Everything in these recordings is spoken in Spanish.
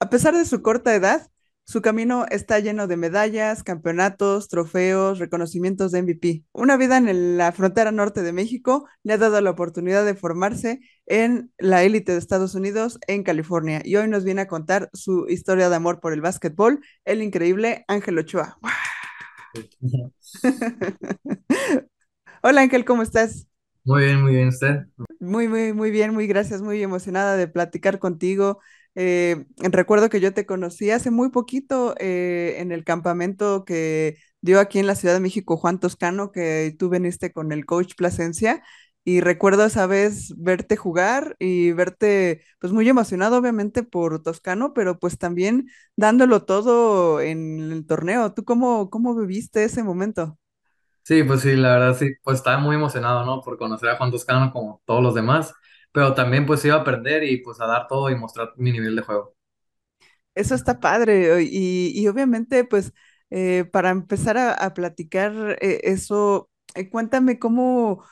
A pesar de su corta edad, su camino está lleno de medallas, campeonatos, trofeos, reconocimientos de MVP. Una vida en el- la frontera norte de México le ha dado la oportunidad de formarse en la élite de Estados Unidos, en California, y hoy nos viene a contar su historia de amor por el básquetbol, el increíble Ángel Ochoa. Hola Ángel, ¿cómo estás? Muy bien, muy bien, usted. Muy, muy, muy bien, muy gracias, muy emocionada de platicar contigo. Eh, recuerdo que yo te conocí hace muy poquito eh, en el campamento que dio aquí en la Ciudad de México Juan Toscano, que tú viniste con el coach Plasencia. Y recuerdo esa vez verte jugar y verte pues muy emocionado obviamente por Toscano, pero pues también dándolo todo en el torneo. ¿Tú cómo, cómo viviste ese momento? Sí, pues sí, la verdad sí, pues estaba muy emocionado, ¿no? Por conocer a Juan Toscano como todos los demás, pero también pues iba a aprender y pues a dar todo y mostrar mi nivel de juego. Eso está padre y, y obviamente pues eh, para empezar a, platicar eh, eso, eh, cuéntame cómo,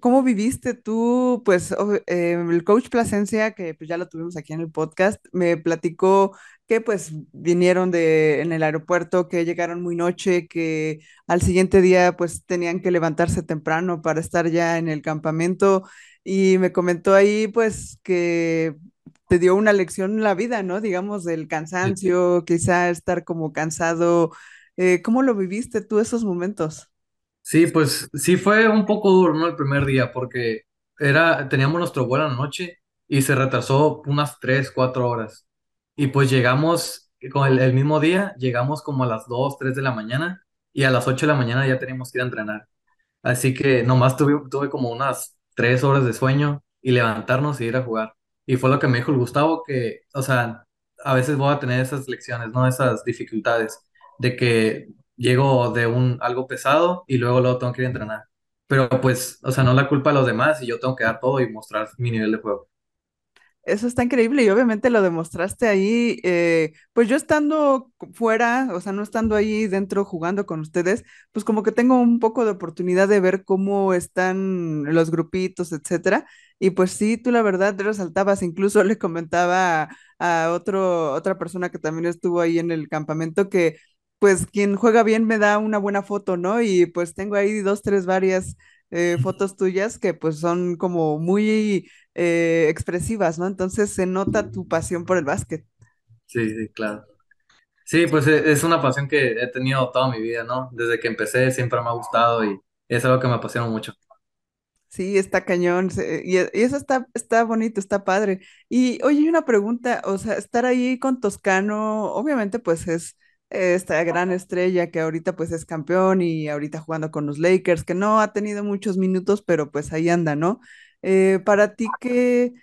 cómo viviste tú, pues eh, el coach Plasencia, que pues ya lo tuvimos aquí en el podcast, me platicó que pues vinieron de en el aeropuerto, que llegaron muy noche, que al siguiente día pues tenían que levantarse temprano para estar ya en el campamento y me comentó ahí pues que te dio una lección en la vida, ¿no? Digamos, del Sí, cansancio, quizá estar como cansado. Eh, ¿cómo lo viviste tú esos momentos? Sí, pues sí fue un poco duro, ¿no? El primer día, porque era, teníamos nuestro vuelo en la noche y se retrasó unas 3 4 horas. Y pues llegamos, con el, el mismo día, llegamos como a las 2 3 de la mañana y a las 8 de la mañana ya teníamos que ir a entrenar. Así que nomás tuve, tuve como unas tres horas de sueño y levantarnos y ir a jugar. Y fue lo que me dijo el Gustavo, que, o sea, a veces voy a tener esas lecciones, ¿no? Esas dificultades de que llego de un algo pesado y luego luego tengo que ir a entrenar. Pero pues, o sea, no la culpa de los demás y yo tengo que dar todo y mostrar mi nivel de juego. Eso está increíble y obviamente lo demostraste ahí, eh, pues yo estando fuera, o sea, no estando ahí dentro jugando con ustedes, pues como que tengo un poco de oportunidad de ver cómo están los grupitos, etcétera. Y pues sí, tú la verdad resaltabas, incluso le comentaba a, a otro, otra persona que también estuvo ahí en el campamento que pues quien juega bien me da una buena foto, ¿no? Y pues tengo ahí dos, tres, varias eh, fotos tuyas que pues son como muy eh, expresivas, ¿no? Entonces se nota tu pasión por el básquet. Sí, sí, claro. Sí, pues e- es una pasión que he tenido toda mi vida, ¿no? Desde que empecé siempre me ha gustado y es algo que me apasiona mucho. Sí, está cañón. se- Y, eso está, está bonito, está padre. Y oye, hay una pregunta, o sea, estar ahí con Toscano, obviamente pues es eh, esta gran estrella que ahorita pues es campeón y ahorita jugando con los Lakers, que no ha tenido muchos minutos, pero pues ahí anda, ¿no? Eh, para ti, ¿qué,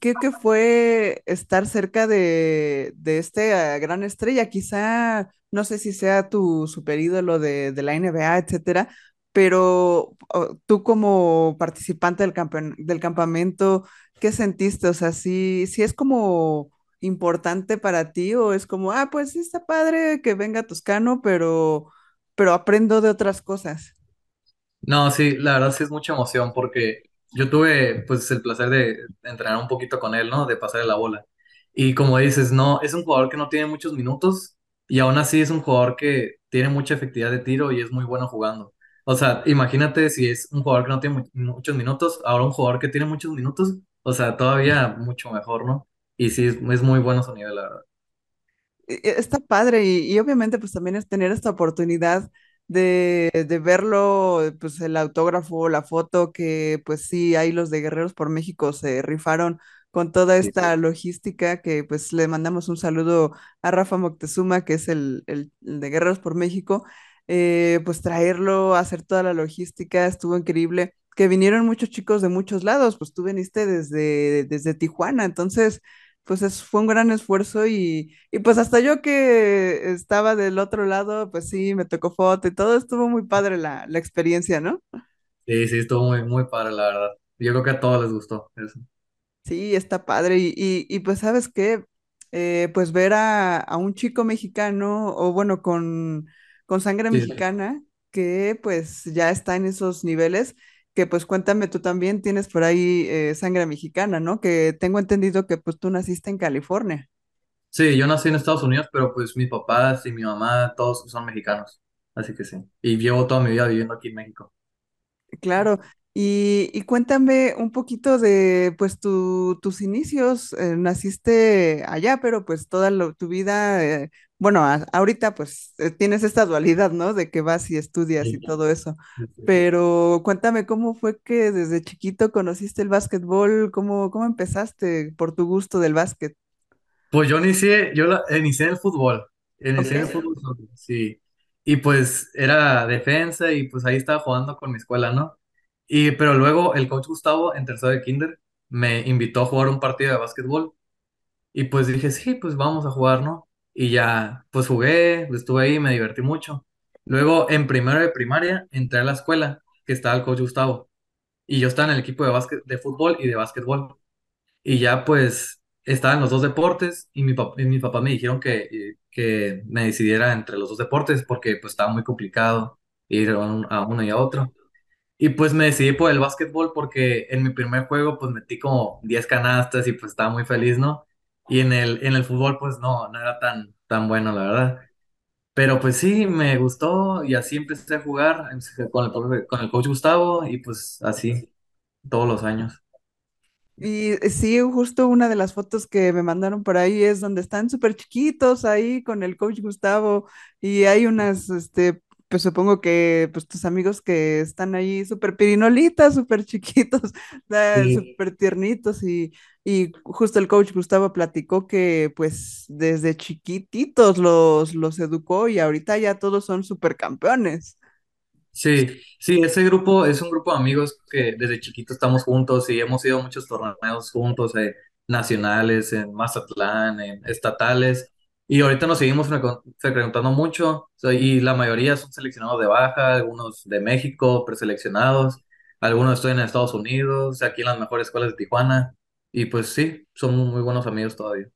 qué, fue estar cerca de, de esta gran estrella? Quizá, no sé si sea tu super ídolo de, de la NBA, etcétera pero tú como participante del del campamento, ¿qué sentiste? O sea, sí, sí es como importante para ti o es como, ah, pues sí está padre que venga Toscano, pero, pero aprendo de otras cosas. No, sí, la verdad sí es mucha emoción porque yo tuve pues el placer de entrenar un poquito con él, ¿no? De pasarle la bola. Y como dices, no, es un jugador que no tiene muchos minutos y aún así es un jugador que tiene mucha efectividad de tiro y es muy bueno jugando. O sea, imagínate si es un jugador que no tiene mu- muchos minutos, ahora un jugador que tiene muchos minutos, o sea, todavía mucho mejor, ¿no? Y sí, es, es muy bueno su nivel, la verdad. e- e- Está padre y, y obviamente pues también es tener esta oportunidad de, de verlo, pues el autógrafo, la foto, que pues sí, ahí los de Guerreros por México se rifaron con toda Sí, esta logística, que pues le mandamos un saludo a Rafa Moctezuma, que es el, el- el de Guerreros por México, eh, pues traerlo, hacer toda la logística, estuvo increíble, que vinieron muchos chicos de muchos lados, pues tú viniste desde, desde Tijuana, entonces pues es, fue un gran esfuerzo y, y pues hasta yo que estaba del otro lado, pues sí, me tocó foto y todo, estuvo muy padre la, la experiencia, ¿no? sí, sí, estuvo muy, muy padre, la verdad. Yo creo que a todos les gustó eso. Sí, está padre y, y, y pues sabes qué, Eh, pues ver a, a un chico mexicano o bueno, con, con sangre Sí, sí. mexicana que pues ya está en esos niveles, que pues cuéntame, tú también tienes por ahí eh, sangre mexicana, ¿no? Que tengo entendido que pues tú naciste en California. Sí, yo nací en Estados Unidos, pero pues mis papás y mi mamá, todos son mexicanos. Así que sí. Y llevo toda mi vida viviendo aquí en México. Claro, y, y cuéntame un poquito de pues tu- tus inicios. eh, naciste allá, pero pues toda lo- tu vida, eh, bueno, a- ahorita pues eh, tienes esta dualidad, ¿no? De que vas y estudias y todo eso. Pero cuéntame cómo fue que desde chiquito conociste el básquetbol, cómo, cómo empezaste por tu gusto del básquet. Pues yo inicié, yo la- inicié en el fútbol. Inicié en el fútbol, sí. Y pues era defensa y pues ahí estaba jugando con mi escuela, ¿no? Y pero luego el coach Gustavo en tercero de kinder me invitó a jugar un partido de básquetbol y pues dije, sí, pues vamos a jugar, ¿no? Y ya, pues jugué, estuve ahí, me divertí mucho. Luego en primero de primaria entré a la escuela que estaba el coach Gustavo y yo estaba en el equipo de fútbol y de básquetbol. Y ya pues estaban los dos deportes y mi, pap- y mi papá me dijeron que, que me decidiera entre los dos deportes porque pues estaba muy complicado ir a, a uno y a otro. Y pues me decidí por el básquetbol porque en mi primer juego pues metí como 10 canastas y pues estaba muy feliz, ¿no? Y en el, en el fútbol pues no, no era tan, tan bueno, la verdad. Pero pues sí, me gustó y así empecé a jugar empecé con el, con el coach Gustavo y pues así todos los años. Y eh, sí, justo una de las fotos que me mandaron por ahí es donde están súper chiquitos ahí con el coach Gustavo y hay unas, este, pues supongo que pues tus amigos que están ahí súper pirinolitas, súper chiquitos, da- Sí. súper tiernitos y, y justo el coach Gustavo platicó que pues desde chiquititos los, los educó y ahorita ya todos son súper campeones. Sí, sí, ese grupo es un grupo de amigos que desde chiquitos estamos juntos y hemos ido a muchos torneos juntos, eh, nacionales, en Mazatlán, en estatales, y ahorita nos seguimos frecuentando mucho, y la mayoría son seleccionados de baja, algunos de México, preseleccionados, algunos estudian en Estados Unidos, aquí en las mejores escuelas de Tijuana, y pues sí, somos muy buenos amigos todavía.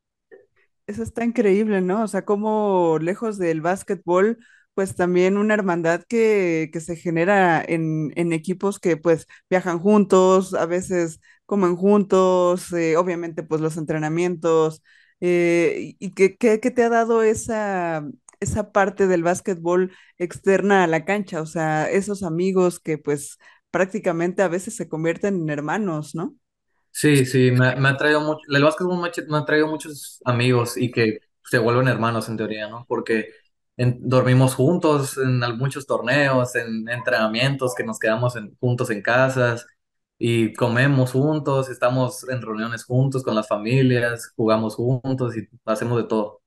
Eso está increíble, ¿no? O sea, como lejos del básquetbol, pues también una hermandad que, que se genera en, en equipos que pues viajan juntos, a veces comen juntos, eh, obviamente pues los entrenamientos, eh, y que, que, que te ha dado esa, esa parte del básquetbol externa a la cancha, o sea, esos amigos que pues prácticamente a veces se convierten en hermanos, ¿no? Sí, sí, me, ha traído mucho, el básquetbol me, ha traído muchos amigos y que se vuelven hermanos en teoría, ¿no? Porque en- dormimos juntos en muchos torneos, en entrenamientos que nos quedamos en- juntos en casas y comemos juntos, estamos en reuniones juntos con las familias, jugamos juntos y hacemos de todo.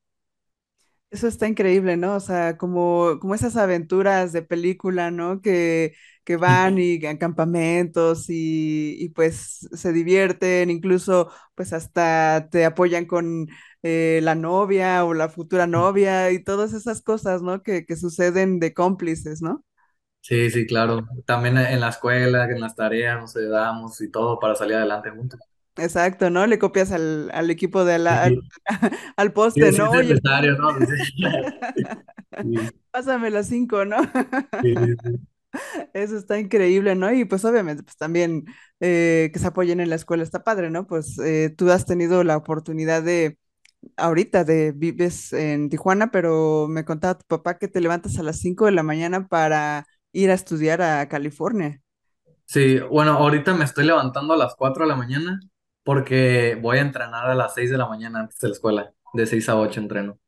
Eso está increíble, ¿no? O sea, como, como esas aventuras de película, ¿no? Que, que van y a campamentos y, y pues se divierten, incluso pues hasta te apoyan con eh, la novia o la futura novia y todas esas cosas, ¿no? Que, que suceden de cómplices, ¿no? Sí, sí, claro. También en la escuela, en las tareas nos ayudamos y todo para salir adelante juntos. Exacto, ¿no? Le copias al, al equipo de la, al, Sí, al sí, poste, sí ¿no? es necesario, ¿no? Sí, pásame las cinco, ¿no? Eso está increíble, ¿no? Y pues obviamente, pues también eh, que se apoyen en la escuela está padre, ¿no? Pues eh, tú has tenido la oportunidad de, ahorita, de vives en Tijuana, pero me contaba tu papá que te levantas a las 5 de la mañana para ir a estudiar a California. Sí, bueno, ahorita me estoy levantando a las 4 de la mañana porque voy a entrenar a las 6 de la mañana antes de la escuela. De 6 a 8 entreno.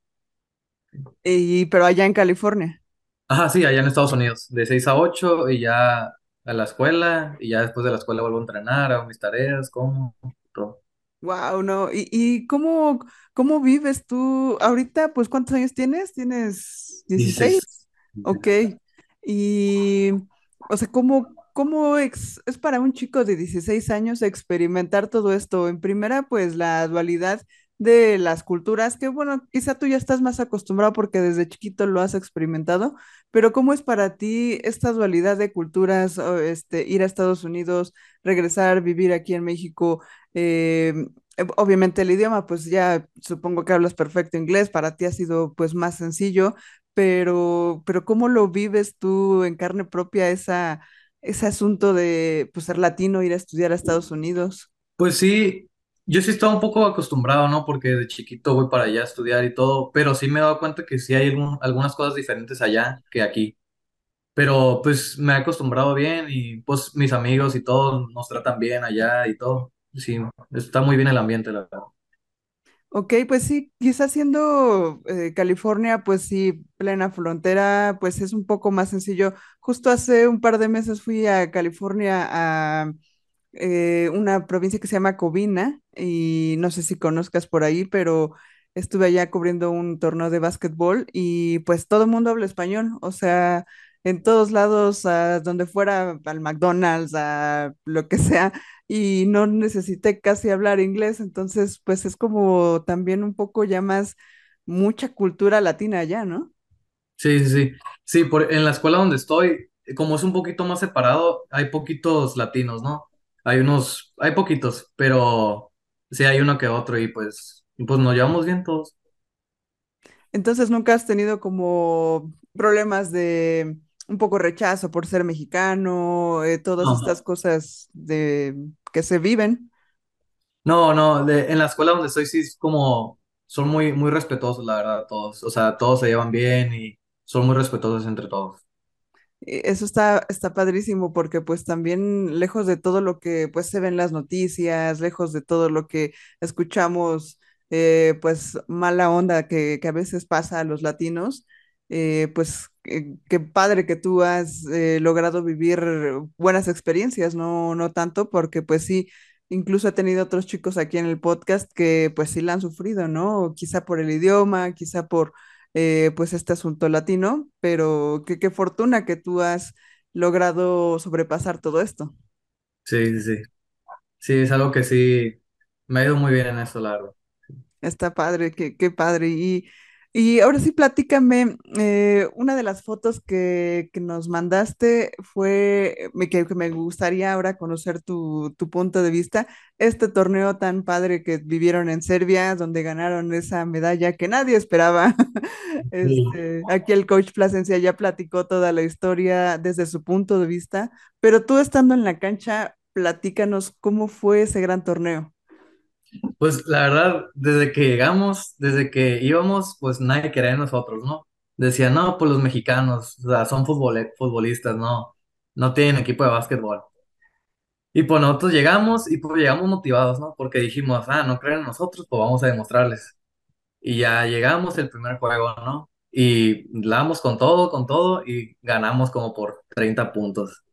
Y, pero allá en California. Ajá, sí, allá en Estados Unidos. De 6 a 8 y ya a la escuela y ya después de la escuela vuelvo a entrenar, hago mis tareas, como, todo. Wow, no. ¿Y, y cómo, cómo vives tú ahorita? Pues, ¿cuántos años tienes? ¿Tienes 16? 16. Ok. Y, o sea, ¿cómo, cómo ex- es para un chico de 16 años experimentar todo esto? En primera, pues la dualidad de las culturas, que bueno, quizá tú ya estás más acostumbrado porque desde chiquito lo has experimentado, pero ¿cómo es para ti esta dualidad de culturas, este, ir a Estados Unidos, regresar, vivir aquí en México? eh, obviamente el idioma, pues ya supongo que hablas perfecto inglés, para ti ha sido pues más sencillo pero, pero ¿cómo lo vives tú en carne propia esa, ese asunto de pues, ser latino, ir a estudiar a Estados Unidos? Pues sí, Yo sí estaba un poco acostumbrado, ¿no? Porque de chiquito voy para allá a estudiar y todo, pero sí me he dado cuenta que sí hay algunas cosas diferentes allá que aquí. Pero pues me he acostumbrado bien y pues mis amigos y todos nos tratan bien allá y todo. Sí, está muy bien el ambiente, la verdad. Ok, pues sí, quizás siendo eh, California, pues sí, plena frontera, pues es un poco más sencillo. Justo hace un par de meses fui a California a eh, una provincia que se llama Covina y no sé si conozcas por ahí, pero estuve allá cubriendo un torneo de básquetbol y pues todo el mundo habla español, o sea, en todos lados, a donde fuera, al McDonald's, a lo que sea, y no necesité casi hablar inglés, entonces pues es como también un poco ya más mucha cultura latina allá, ¿no? Sí, sí, sí. Sí, por, en la escuela donde estoy, como es un poquito más separado, hay poquitos latinos, ¿no? Hay unos, hay poquitos, pero sí hay uno que otro y pues, pues nos llevamos bien todos. Entonces, ¿nunca has tenido como problemas de un poco rechazo por ser mexicano, eh, todas estas cosas de que se viven? no, no, de- en la escuela donde estoy sí es como, son muy, muy respetuosos, la verdad, todos. O sea, todos se llevan bien y son muy respetuosos entre todos. Eh, Eso está, está padrísimo porque pues también lejos de todo lo que pues se ve en las noticias, lejos de todo lo que escuchamos, eh, pues mala onda que, que a veces pasa a los latinos, eh, pues qué padre que tú has eh, logrado vivir buenas experiencias, no, no tanto porque pues sí, incluso he tenido otros chicos aquí en el podcast que pues sí la han sufrido, ¿no? Quizá por el idioma, quizá por eh, pues este asunto latino, pero qué, qué fortuna que tú has logrado sobrepasar todo esto. Sí, sí, sí. Sí, es algo que sí me ha ido muy bien en eso, la verdad. Está padre, qué, qué padre. Y, y ahora sí, platícame, eh, una de las fotos que, que nos mandaste fue, me, que, que me gustaría ahora conocer tu, tu punto de vista, este torneo tan padre que vivieron en Serbia, donde ganaron esa medalla que nadie esperaba. Sí. Este, aquí el coach Plasencia ya platicó toda la historia desde su punto de vista, pero tú estando en la cancha, platícanos cómo fue ese gran torneo. Pues la verdad, desde que llegamos, desde que íbamos, pues nadie quería de nosotros, ¿no? Decían, no, pues los mexicanos, o sea, son futbolistas, no, no tienen equipo de básquetbol. Y pues nosotros llegamos y pues llegamos motivados, ¿no? Porque dijimos, ah, no creen en nosotros, pues vamos a demostrarles. Y ya llegamos el primer juego, ¿no? Y damos con todo, con todo y ganamos como por 30 puntos.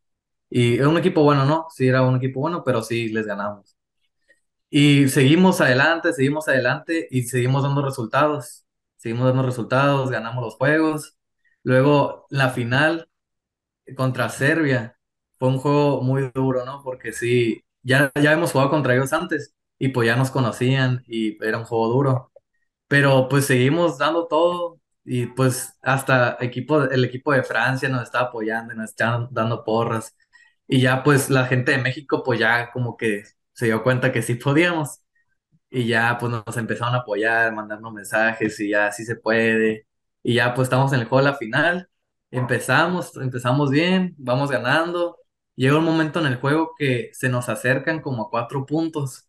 Y era un equipo bueno, ¿no? Sí, era un equipo bueno, pero sí les ganamos. Y seguimos adelante, seguimos adelante y seguimos dando resultados. Seguimos dando resultados, ganamos los juegos. Luego, la final contra Serbia fue un juego muy duro, ¿no? Porque sí, ya, ya hemos jugado contra ellos antes y pues ya nos conocían y era un juego duro. Pero pues seguimos dando todo y pues hasta equipo, el equipo de Francia nos está apoyando y nos están dando porras. Y ya pues la gente de México pues ya como que se dio cuenta que sí podíamos. Y ya pues nos empezaron a apoyar, mandarnos mensajes y ya sí se puede. Y ya pues estamos en el juego de la final. Empezamos, empezamos bien, vamos ganando. Llega un momento en el juego que se nos acercan como a cuatro puntos.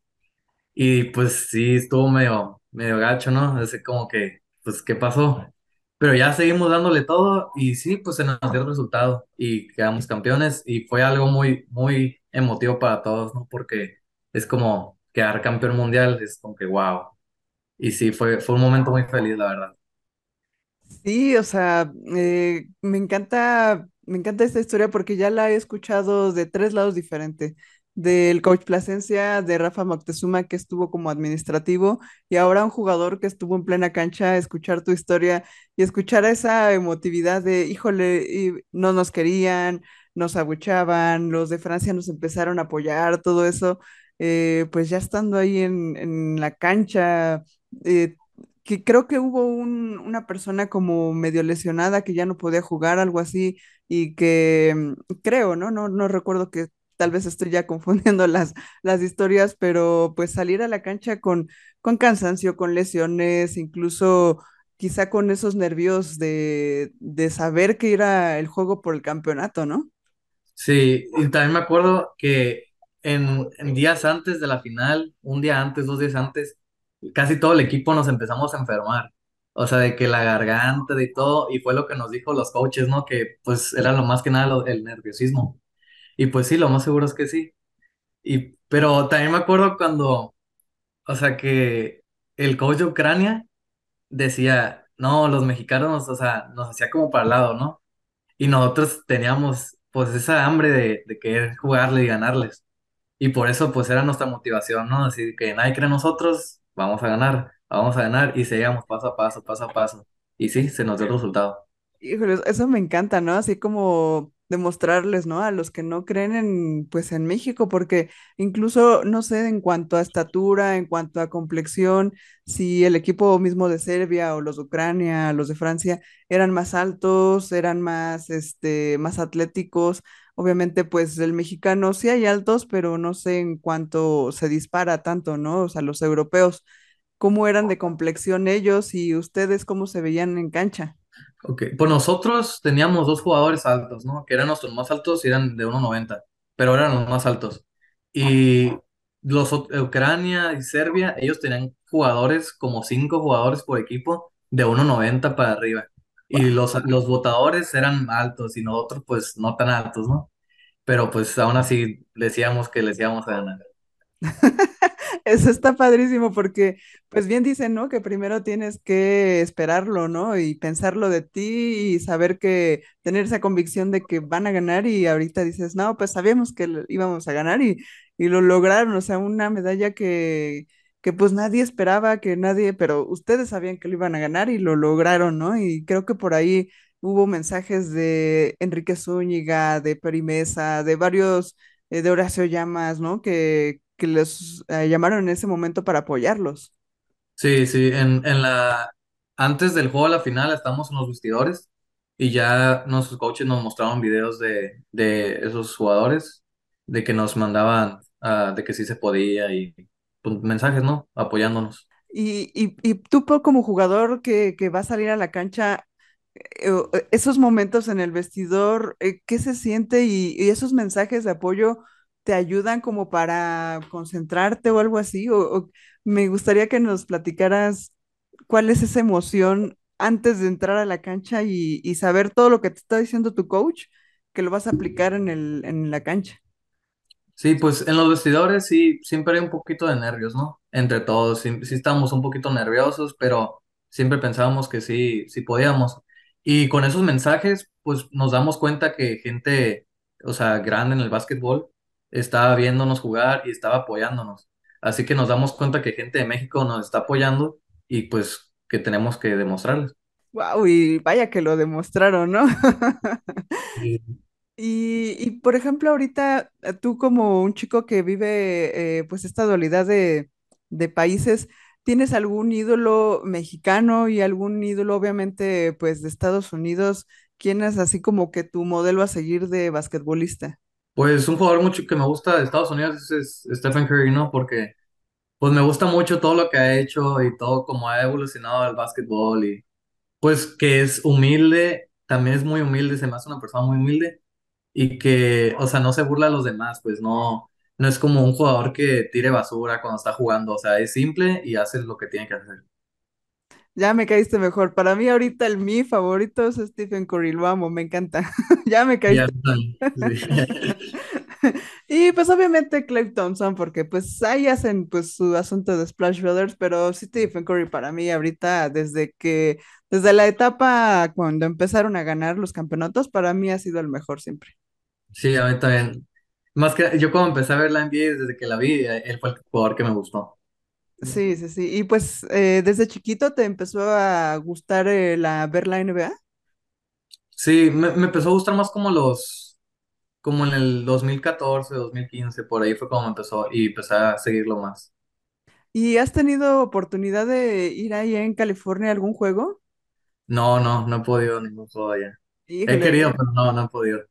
Y pues sí, estuvo medio, medio gacho, ¿no? Así como que, pues, ¿qué pasó? Pero ya seguimos dándole todo y sí, pues se nos dio el resultado y quedamos campeones y fue algo muy, muy emotivo para todos, ¿no? Porque es como quedar campeón mundial, es como que wow. Y sí, fue, fue un momento muy feliz, la verdad. Sí, o sea, eh, me encanta, me encanta esta historia porque ya la he escuchado de tres lados diferentes. Del coach Plasencia, de Rafa Moctezuma, que estuvo como administrativo, y ahora un jugador que estuvo en plena cancha, escuchar tu historia y escuchar esa emotividad de, híjole, no nos querían, nos abuchaban, los de Francia nos empezaron a apoyar, todo eso, eh, pues ya estando ahí en, en la cancha. eh, que creo que hubo un- una persona como medio lesionada que ya no podía jugar, algo así, y que mm, creo, ¿no? No, no recuerdo que tal vez estoy ya confundiendo las, las historias, pero pues salir a la cancha con, con cansancio, con lesiones, incluso quizá con esos nervios de, de saber que era el juego por el campeonato, ¿no? Sí, y también me acuerdo que en, en días antes de la final, un día antes, dos días antes, casi todo el equipo nos empezamos a enfermar. O sea, de que la garganta, de todo, y fue lo que nos dijo los coaches, ¿no? Que pues era lo más que nada lo- el nerviosismo. Y pues sí, lo más seguro es que sí. Y, pero también me acuerdo cuando, o sea, que el coach de Ucrania decía, no, los mexicanos, o sea, nos hacía como para el lado, ¿no? Y nosotros teníamos pues esa hambre de, de querer jugarle y ganarles. Y por eso pues era nuestra motivación, ¿no? Así que nadie cree en nosotros, vamos a ganar, vamos a ganar y seguíamos paso a paso, paso a paso. Y sí, se nos dio el resultado. Híjoles, eso me encanta, ¿no? Así como demostrarles, ¿no? A los que no creen en, pues en México, porque incluso, no sé, en cuanto a estatura, en cuanto a complexión, si el equipo mismo de Serbia o los de Ucrania, los de Francia, eran más altos, eran más, este, más atléticos. Obviamente, pues el mexicano sí hay altos, pero no sé en cuánto se dispara tanto, ¿no? O sea, los europeos, ¿cómo eran de complexión ellos y ustedes cómo se veían en cancha? Ok, pues nosotros teníamos dos jugadores altos, ¿no? Que eran nuestros más altos y eran de uno noventa pero eran los más altos. Y los Ucrania y Serbia, ellos tenían jugadores, como cinco jugadores por equipo, de uno noventa para arriba. Y los, los votadores eran altos y nosotros pues no tan altos, ¿no? Pero pues aún así decíamos que les íbamos a ganar. Eso está padrísimo porque, pues bien dicen, ¿no? Que primero tienes que esperarlo, ¿no? Y pensarlo de ti y saber que, tener esa convicción de que van a ganar y ahorita dices, no, pues sabíamos que íbamos a ganar y, y lo lograron, o sea, una medalla que, que pues nadie esperaba, que nadie, pero ustedes sabían que lo iban a ganar y lo lograron, ¿no? Y creo que por ahí hubo mensajes de Enrique Zúñiga, de Peri Mesa, de varios eh, de Horacio Llamas, ¿no? Que, que les eh, llamaron en ese momento para apoyarlos. Sí, sí, en, en la, antes del juego a la final estamos en los vestidores y ya nuestros coaches nos mostraron videos de, de esos jugadores, de que nos mandaban, ah, de que sí se podía y pues, mensajes, ¿no? Apoyándonos. Y, y, y tú como jugador que, que va a salir a la cancha, eh, eh, esos momentos en el vestidor, eh, ¿qué se siente? Y, esos mensajes de apoyo te ayudan como para concentrarte o algo así. O, o me gustaría que nos platicaras cuál es esa emoción antes de entrar a la cancha y, y saber todo lo que te está diciendo tu coach, que lo vas a aplicar en el, en la cancha. Sí, pues en los vestidores sí, siempre hay un poquito de nervios, ¿no? Entre todos, sí, sí estábamos un poquito nerviosos, pero siempre pensábamos que sí, sí podíamos. Y con esos mensajes, pues nos damos cuenta que gente, o sea, grande en el básquetbol, estaba viéndonos jugar y estaba apoyándonos. Así que nos damos cuenta que gente de México nos está apoyando y pues que tenemos que demostrarles. Wow, y vaya que lo demostraron, ¿no? Sí. Y, y, por ejemplo, ahorita eh, tú como un chico que vive eh, pues esta dualidad de, de países, ¿tienes algún ídolo mexicano y algún ídolo obviamente pues de Estados Unidos? ¿Quién es así como que tu modelo a seguir de basquetbolista? Pues un jugador mucho que me gusta de Estados Unidos es, Stephen Curry, ¿no? Porque Pues me gusta mucho todo lo que ha hecho y todo cómo ha evolucionado el básquetbol y pues que es humilde, también es muy humilde, se me hace una persona muy humilde y que, o sea, no se burla a los demás, pues no, no es como un jugador que tire basura cuando está jugando, o sea, es simple y hace lo que tiene que hacer. Ya me caíste mejor. Para mí ahorita el mi favorito es Stephen Curry, lo amo, me encanta. Ya me caíste. Y pues obviamente Clay Thompson, porque pues ahí hacen pues su asunto de Splash Brothers, pero sí Stephen Curry para mí ahorita desde que, desde la etapa cuando empezaron a ganar los campeonatos, para mí ha sido el mejor siempre. Sí, a mí también. Más que yo cuando empecé a ver la NBA desde que la vi, eh, él fue el jugador que me gustó. Sí, sí, sí. Y pues eh, desde chiquito te empezó a gustar eh, la, ver la NBA. Sí, me, me empezó a gustar más como los Como en el 2014, 2015, por ahí fue como empezó y empecé a seguirlo más. ¿Y has tenido oportunidad de ir ahí en California a algún juego? No, no, no he podido ningún juego allá. He querido, pero no, no he podido.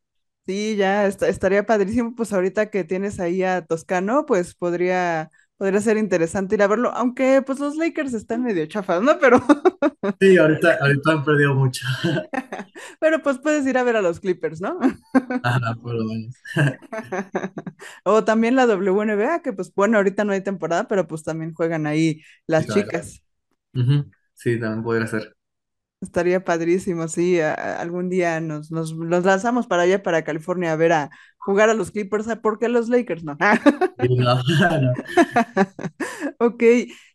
Sí, ya est- estaría padrísimo, pues ahorita que tienes ahí a Toscano, pues podría, podría ser interesante ir a verlo, aunque pues los Lakers están medio chafas, ¿no? Pero, Sí, ahorita, ahorita han perdido mucho. pero pues puedes ir a ver a los Clippers, ¿no? Ajá, por lo menos. O también la WNBA, que pues bueno, ahorita no hay temporada, pero pues también juegan ahí las chicas. Sí, también podría ser. Estaría padrísimo, sí, a- a- algún día nos, nos, nos lanzamos para allá, para California, a ver a jugar a los Clippers, ¿a ¿por qué los Lakers no? No, no. Ok,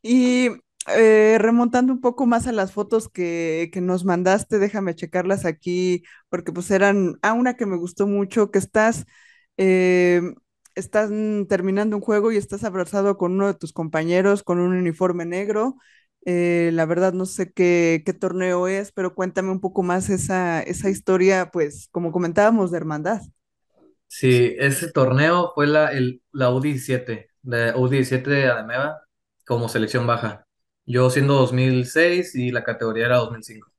y eh, remontando un poco más a las fotos que, que nos mandaste, déjame checarlas aquí, porque pues eran, ah, una que me gustó mucho, que estás, eh, estás terminando un juego y estás abrazado con uno de tus compañeros con un uniforme negro. Eh, la verdad no sé qué, torneo es, pero cuéntame un poco más esa, esa historia, pues como comentábamos, de hermandad. Sí, ese torneo fue la, el, la U17, de U17 de Ademeva, como selección baja. Yo siendo 2006 y la categoría era 2005.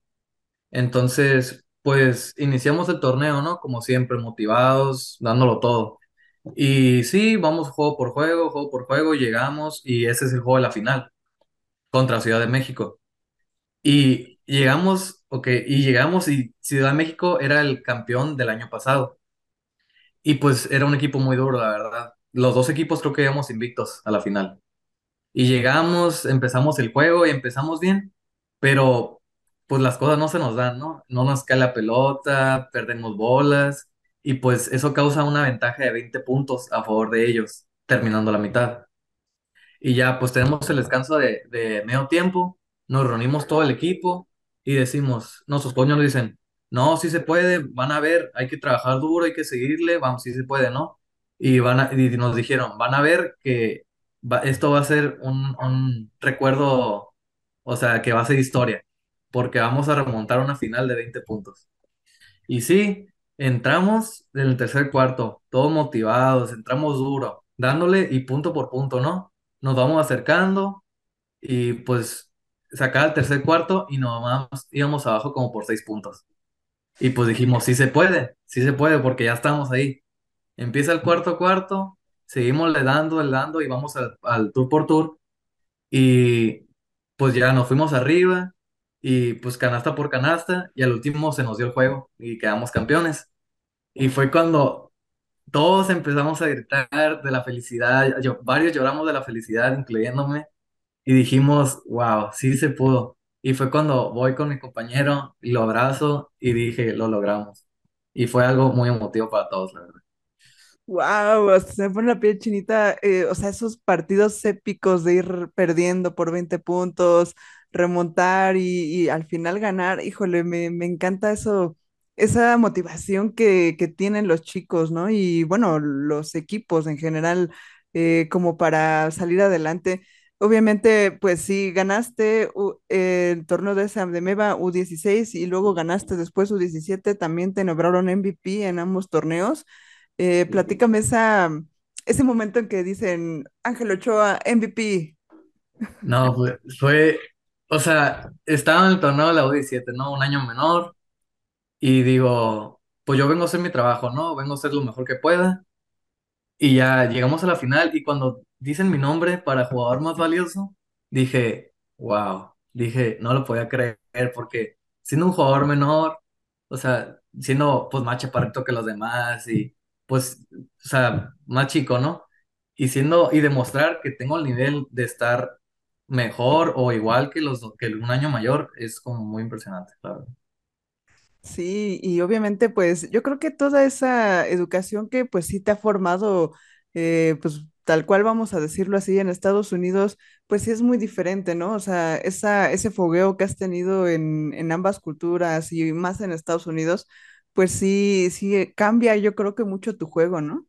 Entonces, pues iniciamos el torneo, ¿no? Como siempre, motivados, dándolo todo. Y sí, vamos juego por juego, juego por juego, llegamos y ese es el juego de la final contra Ciudad de México. Y llegamos, ok, y llegamos y Ciudad de México era el campeón del año pasado. Y pues era un equipo muy duro, la verdad. Los dos equipos creo que íbamos invictos a la final. Y llegamos, empezamos el juego y empezamos bien, pero pues las cosas no se nos dan, ¿no? No nos cae la pelota, perdemos bolas y pues eso causa una ventaja de 20 puntos a favor de ellos, terminando la mitad. Y ya, pues tenemos el descanso de, de medio tiempo, nos reunimos todo el equipo y decimos, nuestros coños nos dicen, no, sí se puede, van a ver, hay que trabajar duro, hay que seguirle, vamos, sí se puede, ¿no? Y, van nos dijeron, van a ver que esto va a ser un, un recuerdo, o sea, que va a ser historia, porque vamos a remontar una final de 20 puntos. Y sí, entramos en el tercer cuarto, todos motivados, entramos duro, dándole y punto por punto, ¿no? Nos vamos acercando y pues sacaba el tercer cuarto y nomás íbamos abajo como por seis puntos. Y pues dijimos, sí se puede, sí se puede porque ya estamos ahí. Empieza el cuarto cuarto, seguimos le dando, le dando y vamos al, al tour por tour y pues ya nos fuimos arriba y pues canasta por canasta y al último se nos dio el juego y quedamos campeones. Y fue cuando todos empezamos a gritar de la felicidad, yo, varios lloramos de la felicidad, incluyéndome, y dijimos, wow, sí se pudo. Y fue cuando voy con mi compañero y lo abrazo y dije, lo logramos. Y fue algo muy emotivo para todos, la verdad. Wow, se me pone la piel chinita, eh, o sea, esos partidos épicos de ir perdiendo por 20 puntos, remontar y, y al final ganar, híjole, me, me encanta eso, esa motivación que, que tienen los chicos, ¿no? Y bueno, los equipos en general, eh, como para salir adelante. Obviamente, pues sí, ganaste el torneo de esa de MEVA U16 y luego ganaste después U17, también te nombraron MVP en ambos torneos. Eh, platícame esa, ese momento en que dicen Ángel Ochoa, MVP. No, fue, fue, o sea, estaba en el torneo de la U17, ¿no? Un año menor y digo, pues yo vengo a hacer mi trabajo, ¿no? Vengo a hacer lo mejor que pueda Y ya llegamos a la final y cuando dicen mi nombre para jugador más valioso, dije, wow, dije, no lo podía creer porque siendo un jugador menor, o sea, siendo pues más chaparrito que los demás y pues, o sea, más chico, ¿no? Y siendo, y demostrar que tengo el nivel de estar mejor o igual que los que un año mayor es como muy impresionante, claro. Sí, y obviamente pues yo creo que toda esa educación que pues sí te ha formado, eh, pues tal cual vamos a decirlo así en Estados Unidos, pues sí es muy diferente, ¿no? O sea, esa, ese fogueo que has tenido en, en ambas culturas y más en Estados Unidos, pues sí, sí cambia yo creo que mucho tu juego, ¿no?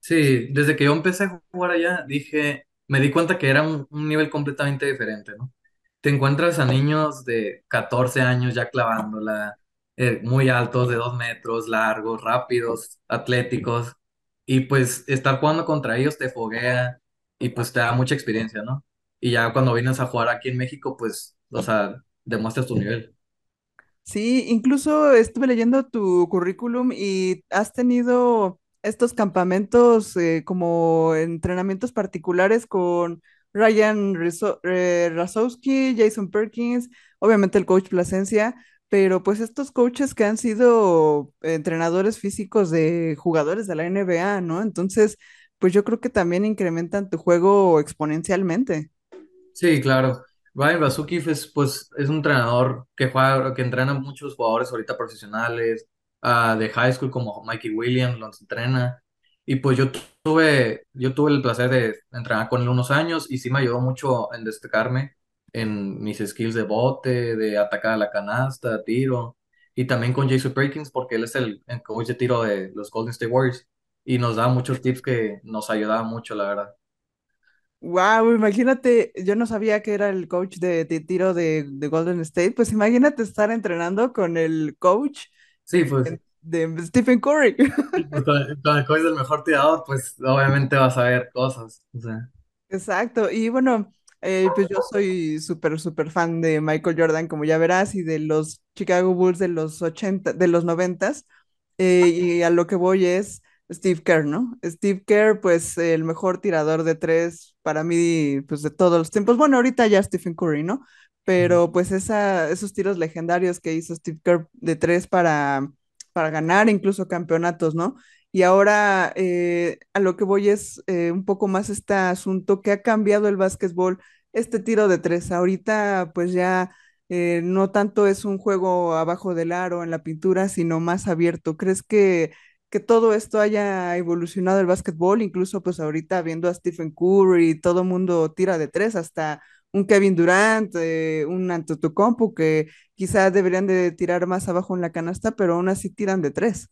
Sí, desde que yo empecé a jugar allá, dije, me di cuenta que era un, un nivel completamente diferente, ¿no? Te encuentras a niños de 14 años ya clavándola, eh, muy altos, de 2 metros, largos, rápidos, atléticos, y pues estar jugando contra ellos te foguea y pues te da mucha experiencia, ¿no? Y ya cuando vienes a jugar aquí en México, pues, o sea, demuestras tu nivel. Sí, incluso estuve leyendo tu currículum y has tenido estos campamentos eh, como entrenamientos particulares con Ryan eh, Rasowski, Jason Perkins, obviamente el coach Plasencia, pero pues estos coaches que han sido entrenadores físicos de jugadores de la NBA, ¿no? Entonces, pues yo creo que también incrementan tu juego exponencialmente. Sí, claro. Ryan Razukif es, pues, es un entrenador que juega, que entrena muchos jugadores ahorita profesionales, ah, de high school como Mikey Williams, los entrena. Y pues yo tuve, yo tuve el placer de entrenar con él unos años y sí me ayudó mucho en destacarme en mis skills de bote, de atacar a la canasta, tiro. Y también con Jason Perkins porque él es el, el coach de tiro de los Golden State Warriors y nos da muchos tips que nos ayudaban mucho, la verdad. Wow, imagínate, yo no sabía que era el coach de, de tiro de, de Golden State, pues imagínate estar entrenando con el coach Sí, pues. de Stephen Curry. Pues con, con el coach del mejor tirador, pues obviamente vas a ver cosas. O sea, Exacto, y bueno, eh, pues yo soy súper, súper fan de Michael Jordan, como ya verás, y de los Chicago Bulls de los 80, de los 90, eh, y a lo que voy es Steve Kerr, ¿no? Steve Kerr, pues el mejor tirador de tres para mí, pues de todos los tiempos. Bueno, ahorita ya Stephen Curry, ¿no? Pero pues esa, esos tiros legendarios que hizo Steve Kerr de tres para, para ganar incluso campeonatos, ¿no? Y ahora eh, a lo que voy es eh, un poco más este asunto que ha cambiado el básquetbol, este tiro de tres. Ahorita pues ya eh, no tanto es un juego abajo del aro en la pintura, sino más abierto. ¿Crees que, que todo esto haya evolucionado el básquetbol? Incluso pues ahorita viendo a Stephen Curry, todo mundo tira de tres, hasta un Kevin Durant, un Antetokounmpo que quizás deberían de tirar más abajo en la canasta, pero aún así tiran de tres.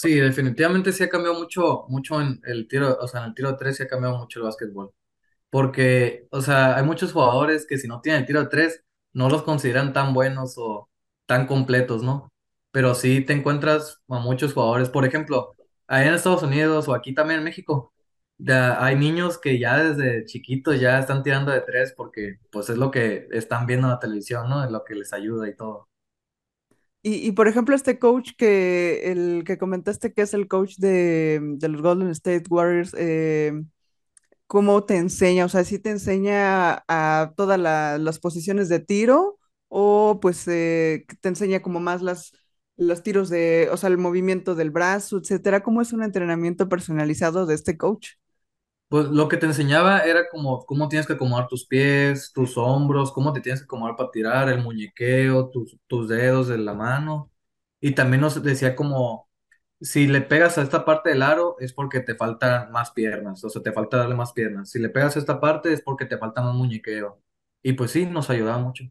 Sí, definitivamente sí ha cambiado mucho, mucho en el tiro, o sea, en el tiro de tres sí ha cambiado mucho el básquetbol. Porque, o sea, hay muchos jugadores que si no tienen el tiro de tres, no los consideran tan buenos o tan completos, ¿no? Pero sí te encuentras a muchos jugadores, por ejemplo, allá en Estados Unidos o aquí también en México, ya hay niños que ya desde chiquitos ya están tirando de tres porque pues es lo que están viendo en la televisión, ¿no? Es lo que les ayuda y todo. Y, y, por ejemplo, este coach que el que comentaste que es el coach de, los Golden State Warriors, eh, ¿cómo te enseña? O sea, ¿sí te enseña a todas la- las posiciones de tiro o pues eh, te enseña como más las, los tiros de, o sea, el movimiento del brazo, etcétera? ¿Cómo es un entrenamiento personalizado de este coach? Pues lo que te enseñaba era como cómo tienes que acomodar tus pies, tus hombros, cómo te tienes que acomodar para tirar, el muñequeo, tus, tus dedos de la mano. Y también nos decía como, si le pegas a esta parte del aro es porque te faltan más piernas, o sea, te falta darle más piernas. Si le pegas a esta parte es porque te falta más muñequeo. Y pues sí, nos ayudaba mucho.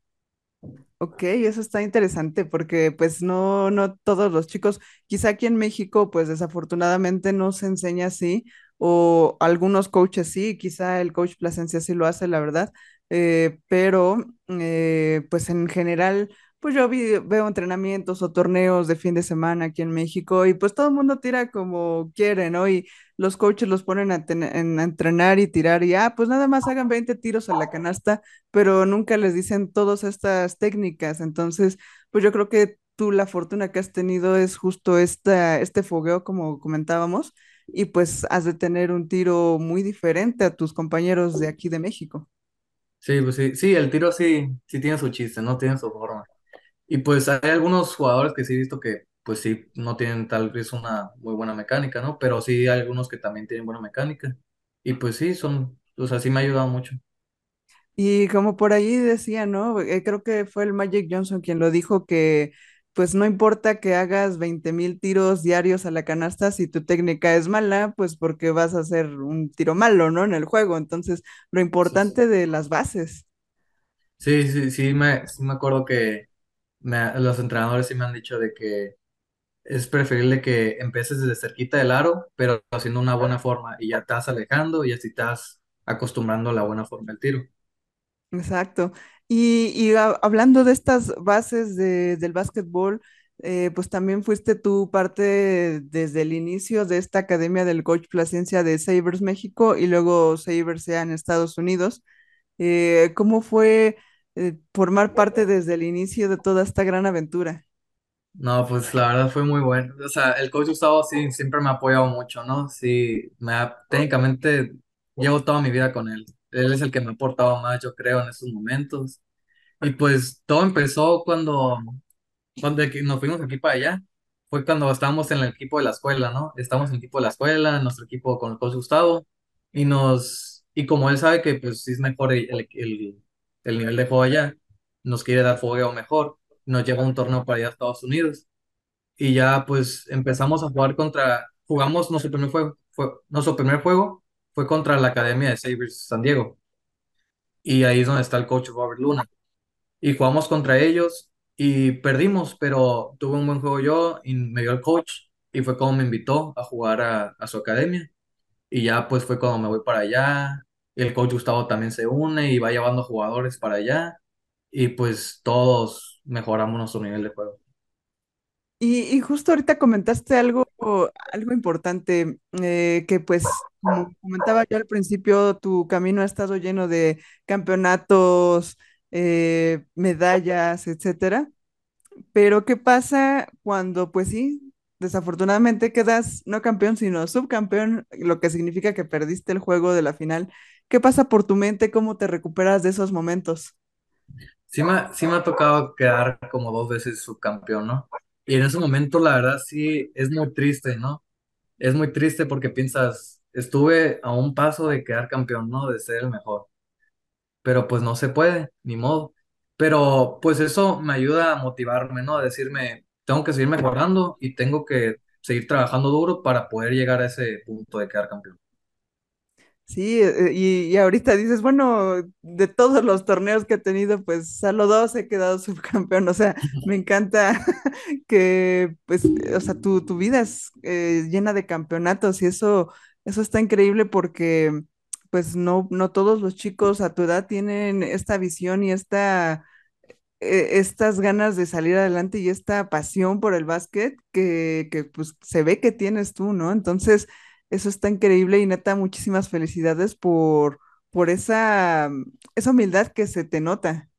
Ok, eso está interesante porque pues no, no todos los chicos, quizá aquí en México pues desafortunadamente no se enseña así o algunos coaches sí, quizá el coach Plasencia sí lo hace, la verdad, eh, pero eh, pues en general pues yo vi- veo entrenamientos o torneos de fin de semana aquí en México y pues todo el mundo tira como quiere, ¿no? Y los coaches los ponen a, ten- en- a entrenar y tirar y ah, pues nada más hagan 20 tiros a la canasta pero nunca les dicen todas estas técnicas. Entonces, pues yo creo que tú la fortuna que has tenido es justo esta, este fogueo, como comentábamos, y pues has de tener un tiro muy diferente a tus compañeros de aquí de México. Sí, pues sí, sí, el tiro sí, sí tiene su chiste, no tiene su forma. Y pues hay algunos jugadores que sí he visto que pues sí no tienen tal vez una muy buena mecánica, ¿no? Pero sí hay algunos que también tienen buena mecánica. Y pues sí, son, o sea, sí me ha ayudado mucho. Y como por ahí decía, ¿no? Eh, creo que fue el Magic Johnson quien lo dijo que pues no importa que hagas veinte mil tiros diarios a la canasta, si tu técnica es mala, pues porque vas a hacer un tiro malo, ¿no? En el juego. Entonces, lo Sí, importante de las bases. sí, sí, sí me, sí me acuerdo que me- los entrenadores sí me han dicho de que es preferible que empieces desde cerquita del aro, pero haciendo una buena forma y ya vas alejando y así vas acostumbrando a la buena forma del tiro. Exacto. Y, y ha- hablando de estas bases de- del básquetbol, eh, pues también fuiste tú parte desde el inicio de esta academia del coach Plasencia de Sabres México y luego Sabres ya en Estados Unidos. Eh, ¿cómo fue eh, formar parte desde el inicio de toda esta gran aventura? No, pues la verdad fue muy bueno. O sea, el coach Gustavo sí siempre me ha apoyado mucho, ¿no? Sí, me técnicamente llevo toda mi vida con él. Él es el que me ha aportado más, yo creo, en estos momentos. Y pues todo empezó cuando, cuando nos fuimos aquí para allá. Fue cuando estábamos en el equipo de la escuela, ¿no? Estábamos en el equipo de la escuela, en nuestro equipo con el coach Gustavo. Y nos, y como él sabe que pues sí es mejor el, el, el, el nivel de juego allá, nos quiere dar fogueo mejor. Nos lleva un torneo para allá a Estados Unidos y ya pues empezamos a jugar contra, jugamos nuestro primer juego, nuestro primer juego fue contra la Academia de Sabres San Diego. Y ahí es donde está el coach Robert Luna. Y jugamos contra ellos y perdimos, pero tuve un buen juego yo y me dio el coach y fue como me invitó a jugar a, su academia. Y ya pues fue cuando me voy para allá. El coach Gustavo también se une y va llevando jugadores para allá. Y pues todos mejoramos nuestro nivel de juego. Y, y justo ahorita comentaste algo, algo importante, eh, que pues, como comentaba yo al principio, tu camino ha estado lleno de campeonatos, eh, medallas, etcétera. Pero ¿qué pasa cuando, pues sí, desafortunadamente quedas no campeón, sino subcampeón, lo que significa que perdiste el juego de la final? ¿Qué pasa por tu mente? ¿Cómo te recuperas de esos momentos? Sí me, sí me ha tocado quedar como dos veces subcampeón, ¿no? Y en ese momento, la verdad, sí, es muy triste, ¿no? Es muy triste porque piensas, estuve a un paso de quedar campeón, ¿no? De ser el mejor, pero pues no se puede, ni modo. Pero pues eso me ayuda a motivarme, ¿no? A decirme, tengo que seguir mejorando y tengo que seguir trabajando duro para poder llegar a ese punto de quedar campeón. Sí, eh, y, y ahorita dices, bueno, de todos los torneos que he tenido, pues solo dos he quedado subcampeón. O sea, me encanta que, pues, eh, o sea, tu, tu vida es eh, llena de campeonatos y eso, eso está increíble porque, pues, no, no todos los chicos a tu edad tienen esta visión y esta eh, estas ganas de salir adelante y esta pasión por el básquet que, que, pues se ve que tienes tú, ¿no? Entonces, eso está increíble y neta, muchísimas felicidades por, por esa, esa humildad que se te nota.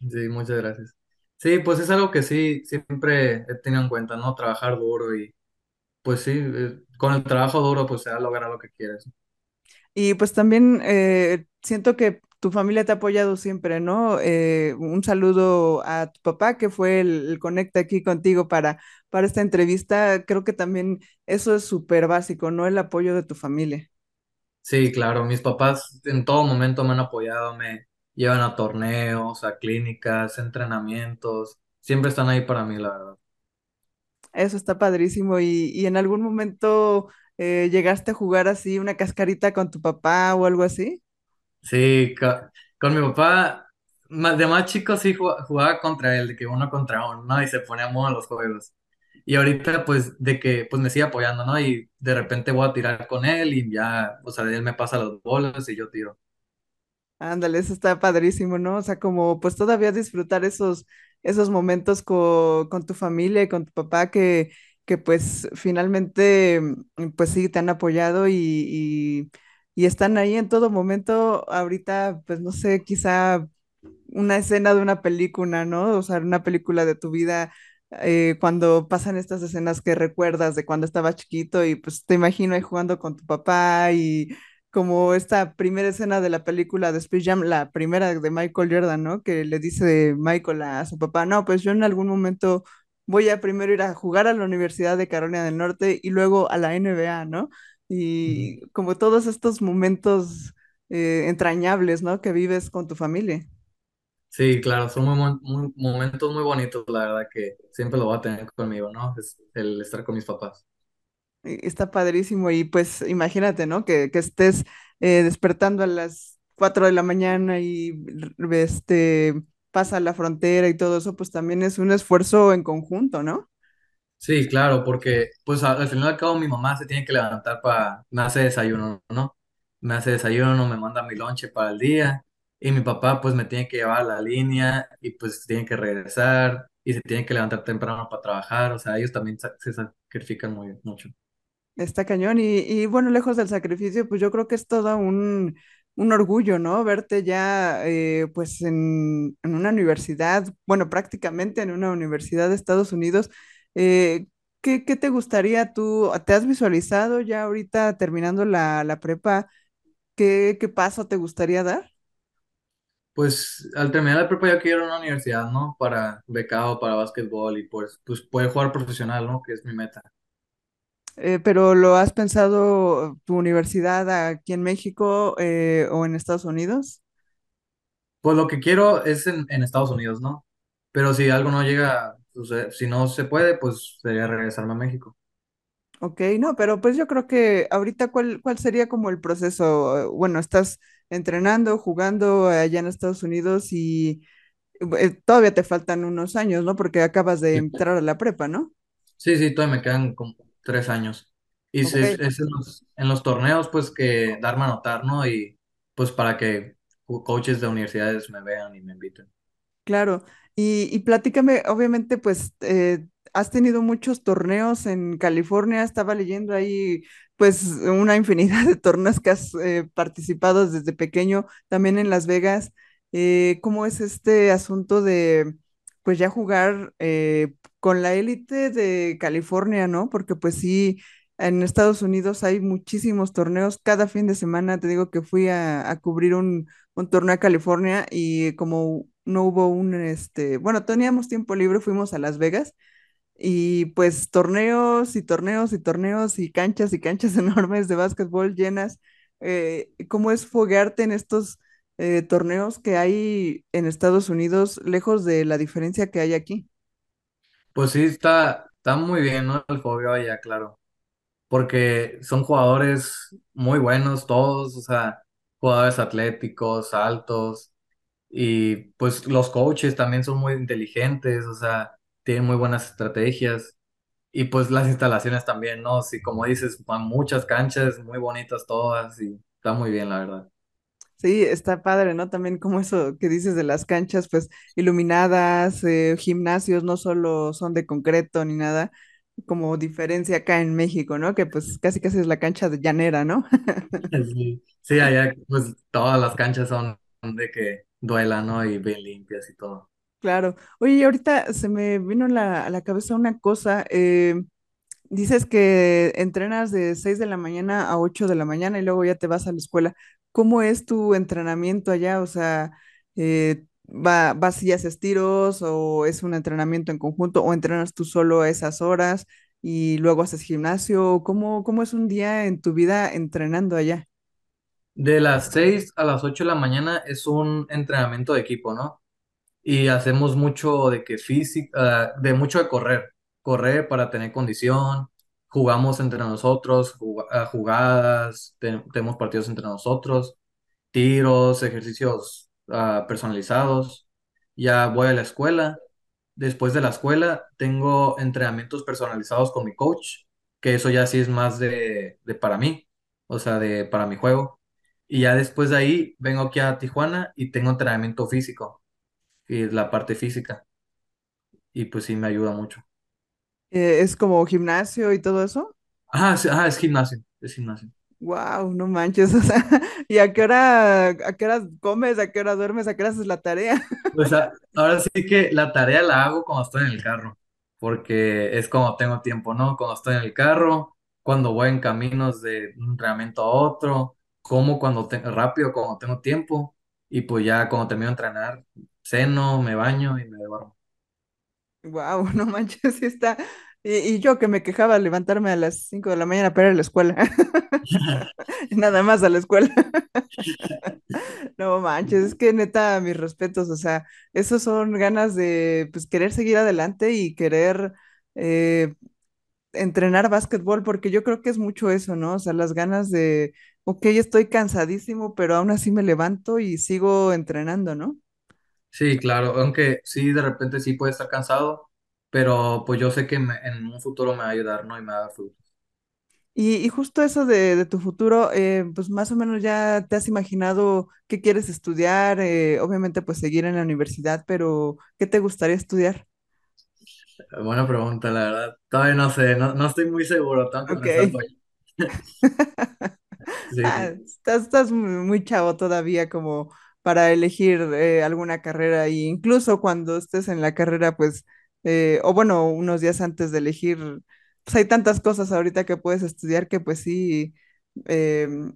Sí, muchas gracias. Sí, pues es algo que sí, siempre he tenido en cuenta, ¿no? Trabajar duro y pues sí, eh, con el trabajo duro pues se va a lograr lo que quieres. Y pues también eh, siento que tu familia te ha apoyado siempre, ¿no? Eh, un saludo a tu papá, que fue el, el conecta aquí contigo para, para esta entrevista. Creo que también eso es súper básico, ¿no? El apoyo de tu familia. Sí, claro, mis papás en todo momento me han apoyado, me llevan a torneos, a clínicas, entrenamientos, siempre están ahí para mí, la verdad. Eso está padrísimo. ¿Y, y en algún momento eh, llegaste a jugar así una cascarita con tu papá o algo así? Sí, ca- con, mi papá, de más chico sí jugaba, contra él, de que uno contra uno, ¿no? Y se ponía a los juegos. Y ahorita pues de que pues me sigue apoyando, ¿no? Y de repente voy a tirar con él y ya, o sea, él me pasa las bolas y yo tiro. Ándale, eso está padrísimo, ¿no? O sea, como pues todavía disfrutar esos, esos momentos co- con tu familia y con tu papá que, que pues finalmente pues sí te han apoyado y, y están ahí en todo momento. Ahorita, pues no sé, quizá una escena de una película, ¿no? O sea, una película de tu vida, eh, cuando pasan estas escenas que recuerdas de cuando estaba chiquito y pues te imagino ahí jugando con tu papá y como esta primera escena de la película de Space Jam, la primera de Michael Jordan, ¿no? Que le dice Michael a su papá, no, pues yo en algún momento voy a primero ir a jugar a la Universidad de Carolina del Norte y luego a la NBA, ¿no? Y como todos estos momentos eh, entrañables, ¿no? Que vives con tu familia. Sí, claro, son muy, momentos muy bonitos, la verdad que siempre lo voy a tener conmigo, ¿no? Es el estar con mis papás. Y Está padrísimo y pues imagínate, ¿no? Que, que estés eh, despertando a las 4 de la mañana y este pasa la frontera y todo eso, pues también es un esfuerzo en conjunto, ¿no? Sí, claro, porque pues al final y al cabo mi mamá se tiene que levantar para, me hace desayuno, ¿no? Me hace desayuno, me manda mi lonche para el día y mi papá pues me tiene que llevar a la línea y pues tiene que regresar y se tiene que levantar temprano para trabajar, o sea, ellos también se sacrifican mucho. Está cañón y, y bueno, lejos del sacrificio, pues yo creo que es todo un, un orgullo, ¿no? Verte ya, eh, pues, en, en una universidad, bueno, prácticamente en una universidad de Estados Unidos. Eh, ¿qué, qué te gustaría tú? ¿Te has visualizado ya ahorita terminando la, la prepa? ¿Qué, qué paso te gustaría dar? Pues al terminar la prepa yo quiero una universidad, ¿no? Para becado, para básquetbol y pues, pues poder jugar profesional, ¿no? Que es mi meta. Eh, pero ¿lo has pensado tu universidad aquí en México eh, o en Estados Unidos? Pues lo que quiero es en, en Estados Unidos, ¿no? Pero si algo no llega, si no se puede, pues sería regresarme a México. Ok, no, pero pues yo creo que ahorita cuál, cuál sería como el proceso. Bueno, estás entrenando, jugando allá en Estados Unidos y eh, todavía te faltan unos años, ¿no? Porque acabas de entrar a la prepa, ¿no? Sí, sí, todavía me quedan como tres años. Y Ok, si es, en los, en los torneos, pues que darme a notar, ¿no? Y pues para que co- coaches de universidades me vean y me inviten. Claro. Y, y platícame, obviamente, pues eh, has tenido muchos torneos en California, estaba leyendo ahí, pues una infinidad de torneos que has eh, participado desde pequeño, también en Las Vegas. Eh, ¿cómo es este asunto de, pues ya jugar eh, con la élite de California, ¿no? Porque pues sí, en Estados Unidos hay muchísimos torneos. Cada fin de semana te digo que fui a, a cubrir un un torneo a California y como no hubo un, este, bueno, teníamos tiempo libre, fuimos a Las Vegas y pues torneos y torneos y torneos y canchas y canchas enormes de básquetbol llenas. Eh, ¿cómo es foguearte en estos eh, torneos que hay en Estados Unidos, lejos de la diferencia que hay aquí? Pues sí, está, está muy bien, ¿no? El fogueo allá, claro. Porque son jugadores muy buenos todos, o sea, jugadores atléticos, altos. Y pues los coaches también son muy inteligentes, o sea, tienen muy buenas estrategias. Y pues las instalaciones también, ¿no? Sí, como dices, van muchas canchas, muy bonitas todas y está muy bien, la verdad. Sí, está padre, ¿no? También como eso que dices de las canchas, pues iluminadas, eh, gimnasios no solo son de concreto ni nada, como diferencia acá en México, ¿no? Que pues casi casi es la cancha de llanera, ¿no? Sí, sí, allá pues todas las canchas son de que duelan, ¿no? Y bien limpias y todo. Claro. Oye, y ahorita se me vino a la, a la cabeza una cosa. eh, dices que entrenas de 6 de la mañana a 8 de la mañana y luego ya te vas a la escuela. ¿Cómo es tu entrenamiento allá? O sea, eh, va, ¿vas y haces tiros o es un entrenamiento en conjunto o entrenas tú solo a esas horas y luego haces gimnasio? ¿Cómo, cómo es un día en tu vida entrenando allá? De las 6 a las 8 de la mañana es un entrenamiento de equipo, ¿no? Y hacemos mucho de que física, de mucho de correr, correr para tener condición, jugamos entre nosotros, ah, jugadas, te- tenemos partidos entre nosotros, tiros, ejercicios ah, personalizados. Ya voy a la escuela. Después de la escuela tengo entrenamientos personalizados con mi coach, que eso ya sí es más de, de para mí, o sea, de para mi juego. Y ya después de ahí vengo aquí a Tijuana y tengo entrenamiento físico y es la parte física. Y pues sí me ayuda mucho. Eh, ¿es como gimnasio y todo eso? Sí, es gimnasio, es gimnasio. Wow, no manches, o sea, ¿y a qué hora, a qué hora comes, a qué hora duermes, a qué hora haces la tarea? Pues a- ahora sí que la tarea la hago cuando estoy en el carro, porque es cuando tengo tiempo, ¿no? Cuando estoy en el carro, cuando voy en caminos de un entrenamiento a otro, como cuando tengo rápido, cuando tengo tiempo, y pues ya cuando termino de entrenar, ceno, me baño y me duermo. Wow, no manches, sí está. Y, y yo que me quejaba de levantarme a las 5 de la mañana para ir a la escuela, nada más a la escuela. No manches, es que neta, mis respetos, o sea, esos son ganas de pues querer seguir adelante y querer eh, entrenar básquetbol, porque yo creo que es mucho eso, ¿no? O sea, las ganas de, ok, estoy cansadísimo, pero aún así me levanto y sigo entrenando, ¿no? Sí, claro, aunque sí, de repente sí puede estar cansado, pero pues yo sé que me- en un futuro me va a ayudar, ¿no? Y me va a dar fruto. Y, y justo eso de, de tu futuro, eh, pues más o menos ya te has imaginado qué quieres estudiar, eh, obviamente pues seguir en la universidad, pero ¿qué te gustaría estudiar? Buena pregunta, la verdad. Todavía no sé, no, no estoy muy seguro, tengo que Ok. pensar todavía. Sí, Ah, estás, estás muy muy chavo todavía como para elegir eh, alguna carrera y incluso cuando estés en la carrera, pues, eh, o bueno, unos días antes de elegir, pues hay tantas cosas ahorita que puedes estudiar que pues sí, em,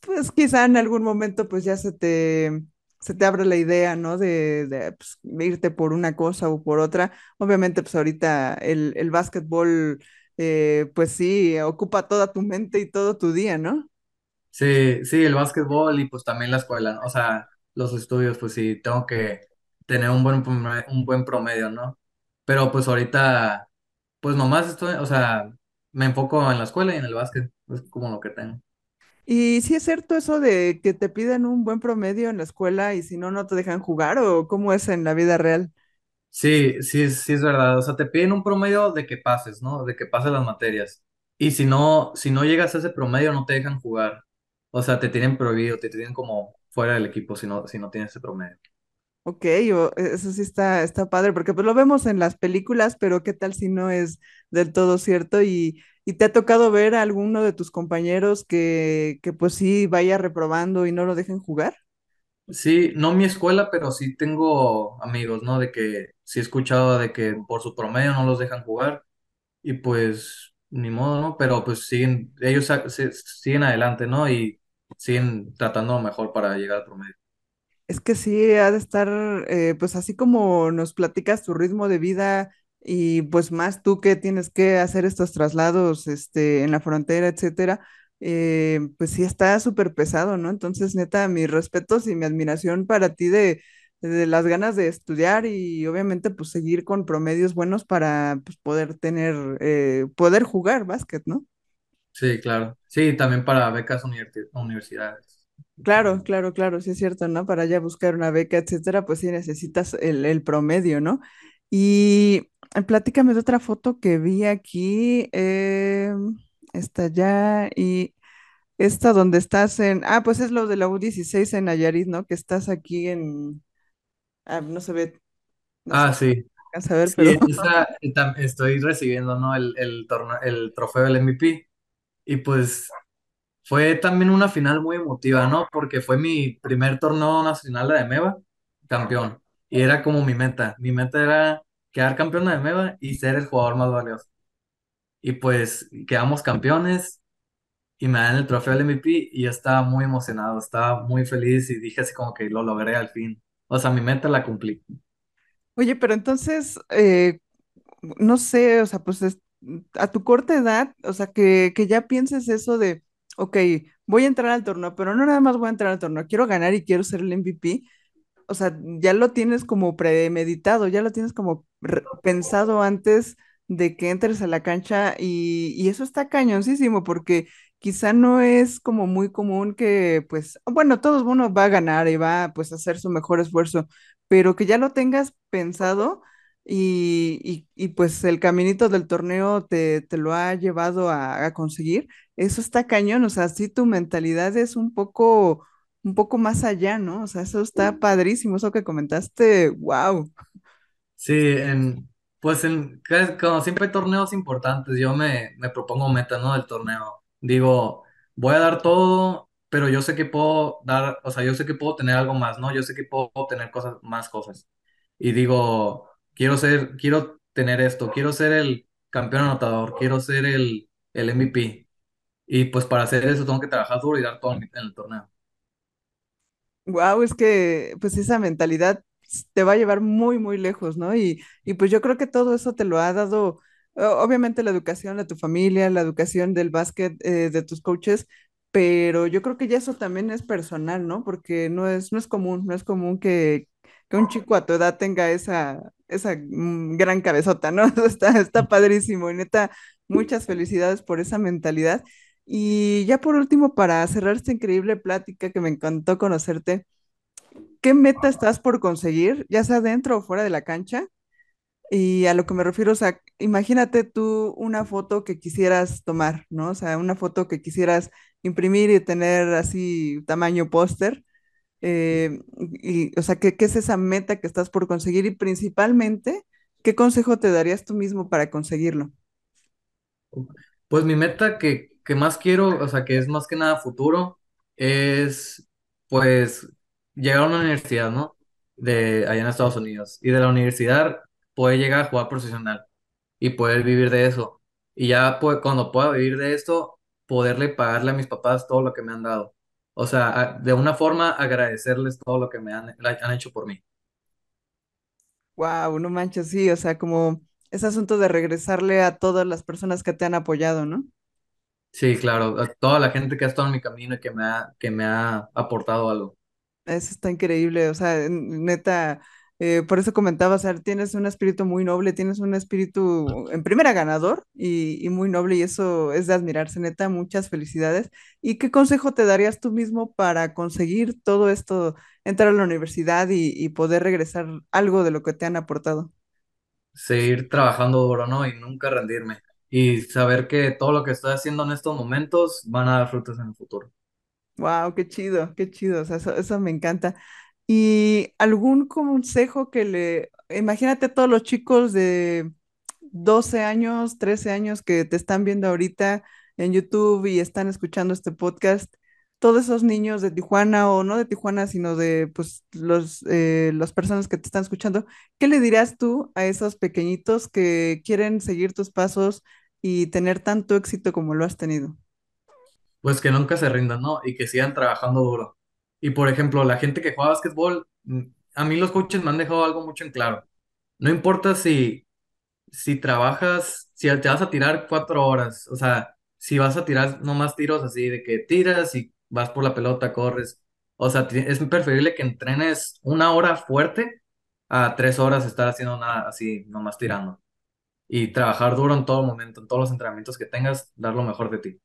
pues quizá en algún momento pues ya se te, se te abre la idea, ¿no? De, de, pues, irte por una cosa o por otra. Obviamente pues ahorita el, el básquetbol, eh, pues sí, ocupa toda tu mente y todo tu día, ¿no? sí, sí, el básquetbol y pues también la escuela, ¿no? O sea, los estudios, pues sí, tengo que tener un buen, un buen promedio, ¿no? Pero pues ahorita, pues nomás estoy, o sea, me enfoco en la escuela y en el básquet, es como lo que tengo. Y sí es cierto eso de que te piden un buen promedio en la escuela y si no, no te dejan jugar o cómo es en la vida real. Sí, sí, sí es verdad. O sea, te piden un promedio de que pases, ¿no? De que pases las materias. Y si no, si no llegas a ese promedio, no te dejan jugar. O sea, te tienen prohibido, te tienen como fuera del equipo si no, si no tienes ese promedio. Ok, e, eso sí está, está padre, porque pues lo vemos en las películas, pero ¿qué tal si no es del todo cierto? Y, y te ha tocado ver a alguno de tus compañeros que, que pues sí vaya reprobando y no lo dejen jugar. Sí, no mi escuela, pero sí tengo amigos, ¿no? De que sí he escuchado de que por su promedio no los dejan jugar y pues ni modo, ¿no? Pero pues siguen, ellos siguen adelante, ¿no? Y siguen tratando mejor para llegar al promedio. Es que sí, ha de estar, eh, pues así como nos platicas tu ritmo de vida y pues más tú que tienes que hacer estos traslados, este, en la frontera, etcétera, eh, pues sí está súper pesado, ¿no? Entonces, neta, mis respetos y mi admiración para ti de, de las ganas de estudiar y obviamente pues seguir con promedios buenos para pues, poder tener, eh, poder jugar básquet, ¿no? Sí, claro. Sí, también para becas universi- universidades. Claro, claro, claro, sí es cierto, ¿no? Para ya buscar una beca, etcétera, pues sí necesitas el, el promedio, ¿no? Y eh, platícame de otra foto que vi aquí, eh, esta ya, y esta donde estás en, ah, pues es lo de la u dieciséis en Nayarit, ¿no? Que estás aquí en, ah, no se ve, no se Ah, sí. alcanza a ver, Sí, pero, esa, eh, tam- estoy recibiendo, ¿no? El, el, torneo, el trofeo del MVP. Y pues fue también una final muy emotiva, ¿no? Porque fue mi primer torneo nacional de MEVA, campeón. Y era como mi meta. Mi meta era quedar campeón de MEVA y ser el jugador más valioso. Y pues quedamos campeones y me dan el trofeo del MVP y estaba muy emocionado, estaba muy feliz y dije así como que lo logré al fin. O sea, mi meta la cumplí. oye, pero entonces, eh, no sé, o sea, pues es- a tu corta edad, o sea, que, que ya pienses eso de, ok, voy a entrar al torneo, pero no nada más voy a entrar al torneo, quiero ganar y quiero ser el MVP. O sea, ya lo tienes como premeditado, ya lo tienes como pensado antes de que entres a la cancha y, y eso está cañoncísimo porque quizá no es como muy común que, pues, bueno, todos uno va a ganar y va pues a hacer su mejor esfuerzo, pero que ya lo tengas pensado y, y- y, pues el caminito del torneo te, te lo ha llevado a, a conseguir, eso está cañón, o sea, sí tu mentalidad es un poco un poco más allá, ¿no? O sea, eso está padrísimo, eso que comentaste, wow. Sí, en, pues en, como siempre hay torneos importantes, yo me, me propongo metas, ¿no? Del torneo. Digo, voy a dar todo, pero yo sé que puedo dar, o sea, yo sé que puedo tener algo más, ¿no? Yo sé que puedo tener cosas, más cosas. Y digo, quiero ser, quiero tener esto, quiero ser el campeón anotador, quiero ser el, el MVP. Y pues para hacer eso tengo que trabajar duro y dar todo en, el torneo. Wow, es que pues esa mentalidad te va a llevar muy, muy lejos, ¿no? Y, y pues yo creo que todo eso te lo ha dado, obviamente la educación de tu familia, la educación del básquet, eh, de tus coaches, pero yo creo que ya eso también es personal, ¿no? Porque no es, no es común, no es común que, que un chico a tu edad tenga esa, esa mm, gran cabezota, ¿no? Está, está padrísimo y neta, muchas felicidades por esa mentalidad. Y ya por último, para cerrar esta increíble plática que me encantó conocerte, ¿qué meta estás por conseguir, ya sea dentro o fuera de la cancha? Y a lo que me refiero, o sea, imagínate tú una foto que quisieras tomar, ¿no? O sea, una foto que quisieras imprimir y tener así tamaño póster. Eh, y, o sea, ¿qué, qué es esa meta que estás por conseguir? Y principalmente, ¿qué consejo te darías tú mismo para conseguirlo? Pues mi meta que que más quiero, o sea, que es más que nada futuro, es pues llegar a una universidad, ¿no? De allá en Estados Unidos. Y de la universidad poder llegar a jugar profesional y poder vivir de eso. Y ya pues, cuando pueda vivir de esto, poderle pagarle a mis papás todo lo que me han dado. O sea, de una forma agradecerles todo lo que me han, han hecho por mí. Wow, no manches, sí, o sea, como ese asunto de regresarle a todas las personas que te han apoyado, ¿no? Sí, claro, a toda la gente que ha estado en mi camino y que me ha, que me ha aportado algo. Eso está increíble, o sea, neta, eh, por eso comentaba, o sea, tienes un espíritu muy noble, tienes un espíritu en primera ganador y, y muy noble y eso es de admirarse, neta, muchas felicidades. ¿Y qué consejo te darías tú mismo para conseguir todo esto, entrar a la universidad y, y poder regresar algo de lo que te han aportado? seguir trabajando duro, ¿no? Y nunca rendirme. Y saber que todo lo que estoy haciendo en estos momentos van a dar frutos en el futuro. Wow, qué chido, qué chido, o sea, eso, eso me encanta. ¿Y algún consejo que le, imagínate todos los chicos de 12 años, 13 años que te están viendo ahorita en YouTube y están escuchando este podcast, todos esos niños de Tijuana o no de Tijuana, sino de pues los, eh, las personas que te están escuchando, ¿qué le dirías tú a esos pequeñitos que quieren seguir tus pasos y tener tanto éxito como lo has tenido? Pues que nunca se rindan, ¿no? Y que sigan trabajando duro. Y por ejemplo, la gente que juega básquetbol, mm, a mí los coaches me han dejado algo mucho en claro. No importa si, si trabajas, si te vas a tirar cuatro horas, o sea, si vas a tirar nomás tiros así, de que tiras y vas por la pelota, corres. O sea, es preferible que entrenes una hora fuerte a tres horas estar haciendo nada así, nomás tirando. Y trabajar duro en todo momento, en todos los entrenamientos que tengas, dar lo mejor de ti.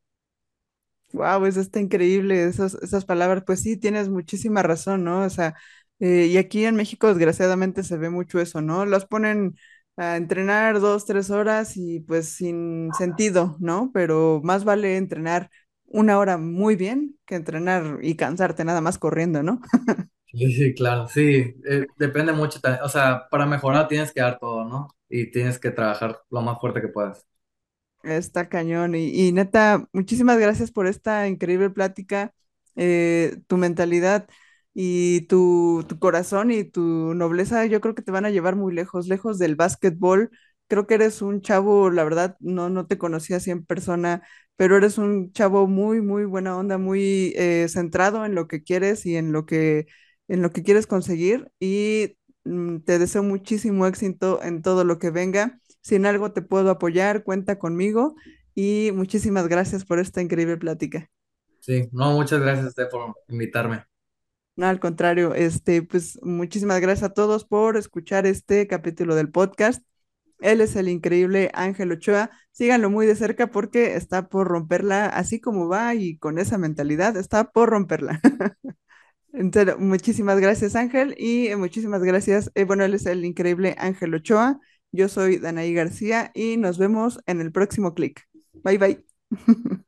Wow, eso está increíble, esas, esas palabras, pues sí, tienes muchísima razón, ¿no? O sea, eh, y aquí en México desgraciadamente se ve mucho eso, ¿no? Los ponen a entrenar dos, tres horas y pues sin sentido, ¿no? Pero más vale entrenar una hora muy bien que entrenar y cansarte nada más corriendo, ¿no? Sí, sí, claro, sí, eh, depende mucho, o sea, para mejorar tienes que dar todo, ¿no? Y tienes que trabajar lo más fuerte que puedas. Está cañón. Y, y neta, muchísimas gracias por esta increíble plática. eh, tu mentalidad y tu, tu corazón y tu nobleza, yo creo que te van a llevar muy lejos, lejos del básquetbol. Creo que eres un chavo, la verdad, no, no te conocía así en persona, pero eres un chavo muy, muy buena onda, muy eh, centrado en lo que quieres y en lo que, en lo que quieres conseguir. Y mm, te deseo muchísimo éxito en todo lo que venga. Si en algo te puedo apoyar, cuenta conmigo y muchísimas gracias por esta increíble plática. Sí, no, muchas gracias, por invitarme. No, al contrario, este, pues muchísimas gracias a todos por escuchar este capítulo del podcast. Él es el increíble Ángel Ochoa. Síganlo muy de cerca porque está por romperla, así como va y con esa mentalidad, está por romperla. Entonces, muchísimas gracias, Ángel, y muchísimas gracias. eh, bueno, él es el increíble Ángel Ochoa. Yo soy Danaí García y nos vemos en el próximo clic. Bye, bye.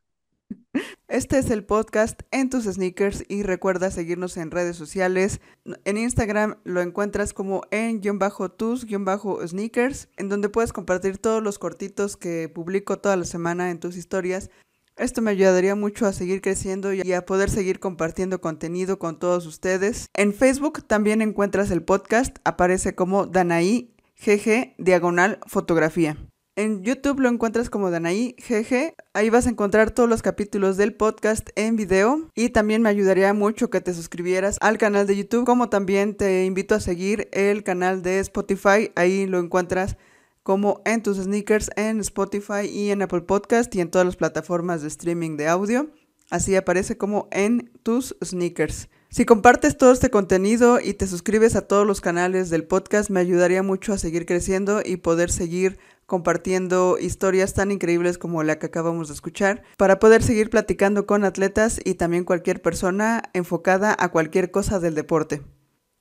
Este es el podcast en tus sneakers y recuerda seguirnos en redes sociales. En Instagram lo encuentras como en guion bajo tus guion bajo sneakers, en donde puedes compartir todos los cortitos que publico toda la semana en tus historias. Esto me ayudaría mucho a seguir creciendo y a poder seguir compartiendo contenido con todos ustedes. En Facebook también encuentras el podcast, aparece como Danaí GG diagonal fotografía. En YouTube lo encuentras como Danaí GG. Ahí vas a encontrar todos los capítulos del podcast en video. Y también me ayudaría mucho que te suscribieras al canal de YouTube. Como también te invito a seguir el canal de Spotify. Ahí lo encuentras como en tus sneakers en Spotify y en Apple Podcast y en todas las plataformas de streaming de audio. Así aparece como en tus sneakers. Si compartes todo este contenido y te suscribes a todos los canales del podcast, me ayudaría mucho a seguir creciendo y poder seguir compartiendo historias tan increíbles como la que acabamos de escuchar, para poder seguir platicando con atletas y también cualquier persona enfocada a cualquier cosa del deporte.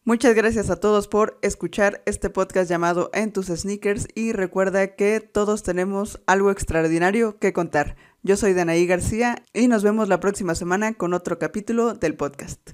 Muchas gracias a todos por escuchar este podcast llamado En tus sneakers y recuerda que todos tenemos algo extraordinario que contar. Yo soy Danaí García y nos vemos la próxima semana con otro capítulo del podcast.